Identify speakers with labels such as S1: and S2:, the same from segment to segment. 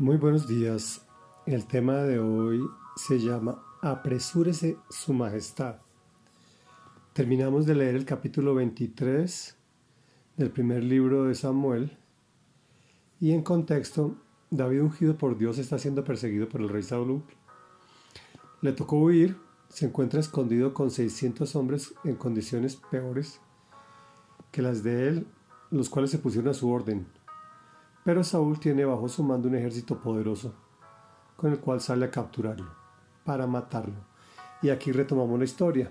S1: Muy buenos días. El tema de hoy se llama Apresúrese su majestad. Terminamos de leer el capítulo 23 del primer libro de Samuel y en contexto, David ungido por Dios está siendo perseguido por el rey Saúl. Le tocó huir, se encuentra escondido con 600 hombres en condiciones peores que las de él, los cuales se pusieron a su orden pero Saúl tiene bajo su mando un ejército poderoso, con el cual sale a capturarlo, para matarlo. Y aquí retomamos la historia.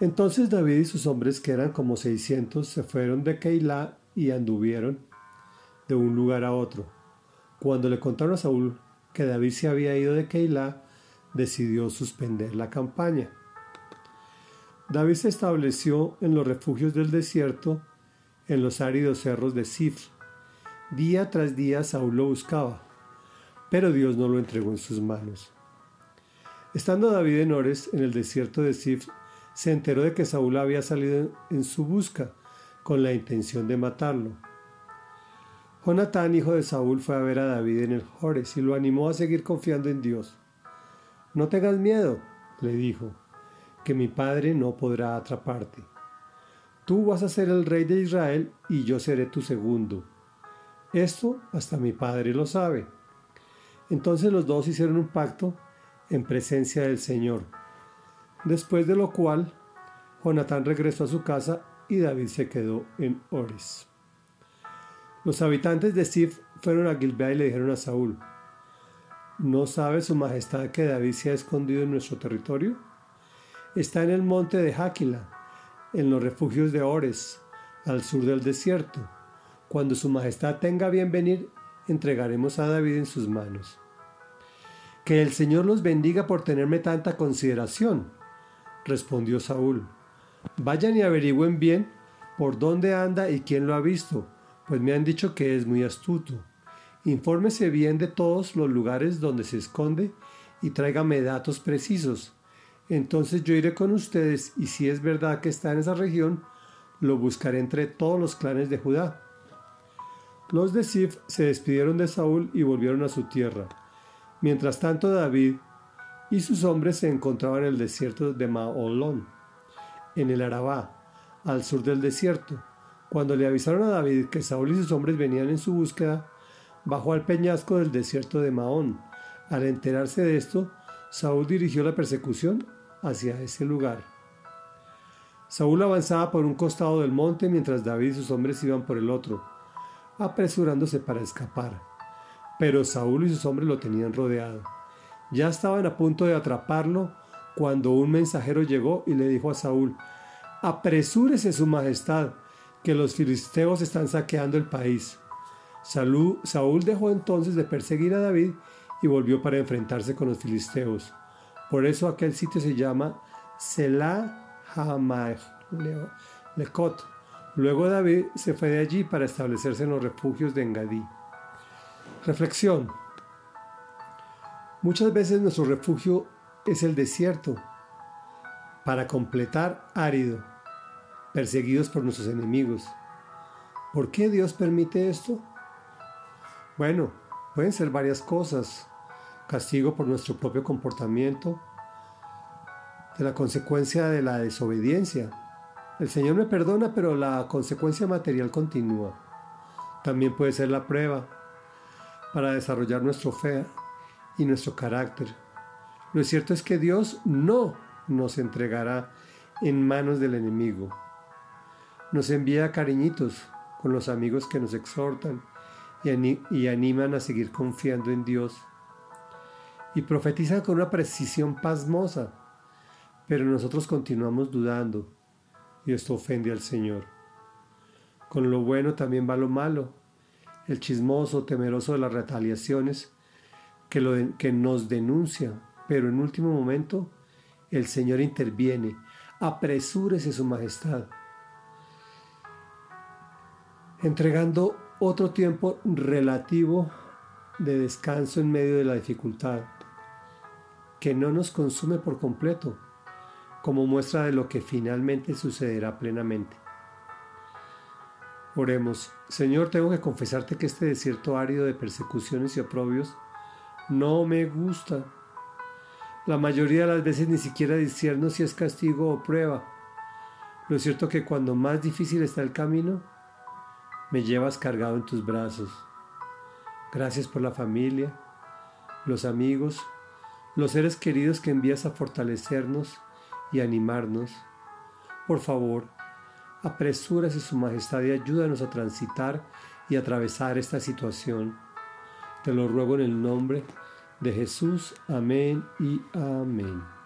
S1: Entonces David y sus hombres, que eran como 600, se fueron de Keilah y anduvieron de un lugar a otro. Cuando le contaron a Saúl que David se había ido de Keilah, decidió suspender la campaña. David se estableció en los refugios del desierto, en los áridos cerros de Sif, Día tras día Saúl lo buscaba, pero Dios no lo entregó en sus manos. Estando David en Ores, en el desierto de Sif, se enteró de que Saúl había salido en su busca con la intención de matarlo. Jonatán, hijo de Saúl, fue a ver a David en el Jores y lo animó a seguir confiando en Dios. No tengas miedo, le dijo, que mi padre no podrá atraparte. Tú vas a ser el rey de Israel y yo seré tu segundo. Esto hasta mi padre lo sabe. Entonces los dos hicieron un pacto en presencia del Señor, después de lo cual Jonatán regresó a su casa y David se quedó en Ores. Los habitantes de Sif fueron a Gilbea y le dijeron a Saúl, ¿no sabe su majestad que David se ha escondido en nuestro territorio? Está en el monte de Jáquila, en los refugios de Ores, al sur del desierto. Cuando Su Majestad tenga bien venir, entregaremos a David en sus manos. Que el Señor los bendiga por tenerme tanta consideración, respondió Saúl. Vayan y averigüen bien por dónde anda y quién lo ha visto, pues me han dicho que es muy astuto. Infórmese bien de todos los lugares donde se esconde y tráigame datos precisos. Entonces yo iré con ustedes y si es verdad que está en esa región, lo buscaré entre todos los clanes de Judá. Los de Sif se despidieron de Saúl y volvieron a su tierra. Mientras tanto David y sus hombres se encontraban en el desierto de Maolón, en el Arabá, al sur del desierto. Cuando le avisaron a David que Saúl y sus hombres venían en su búsqueda, bajó al peñasco del desierto de Maón. Al enterarse de esto, Saúl dirigió la persecución hacia ese lugar. Saúl avanzaba por un costado del monte mientras David y sus hombres iban por el otro apresurándose para escapar. Pero Saúl y sus hombres lo tenían rodeado. Ya estaban a punto de atraparlo cuando un mensajero llegó y le dijo a Saúl, Apresúrese su majestad, que los filisteos están saqueando el país. Saúl dejó entonces de perseguir a David y volvió para enfrentarse con los filisteos. Por eso aquel sitio se llama Selah Luego David se fue de allí para establecerse en los refugios de Engadí. Reflexión. Muchas veces nuestro refugio es el desierto, para completar árido, perseguidos por nuestros enemigos. ¿Por qué Dios permite esto? Bueno, pueden ser varias cosas. Castigo por nuestro propio comportamiento, de la consecuencia de la desobediencia, el Señor me perdona, pero la consecuencia material continúa. También puede ser la prueba para desarrollar nuestra fe y nuestro carácter. Lo cierto es que Dios no nos entregará en manos del enemigo. Nos envía cariñitos con los amigos que nos exhortan y, animan a seguir confiando en Dios. Y profetizan con una precisión pasmosa, pero nosotros continuamos dudando y esto ofende al Señor. Con lo bueno también va lo malo, el chismoso, temeroso de las retaliaciones, que, lo que nos denuncia, pero en último momento el Señor interviene, apresúrese su majestad, entregando otro tiempo relativo de descanso en medio de la dificultad, que no nos consume por completo, como muestra de lo que finalmente sucederá plenamente. Oremos, Señor, tengo que confesarte que este desierto árido de persecuciones y oprobios no me gusta. La mayoría de las veces ni siquiera discierno si es castigo o prueba. Lo cierto que cuando más difícil está el camino, me llevas cargado en tus brazos. Gracias por la familia, los amigos, los seres queridos que envías a fortalecernos y animarnos. Por favor, apresúrase su majestad y ayúdanos a transitar y atravesar esta situación. Te lo ruego en el nombre de Jesús. Amén y amén.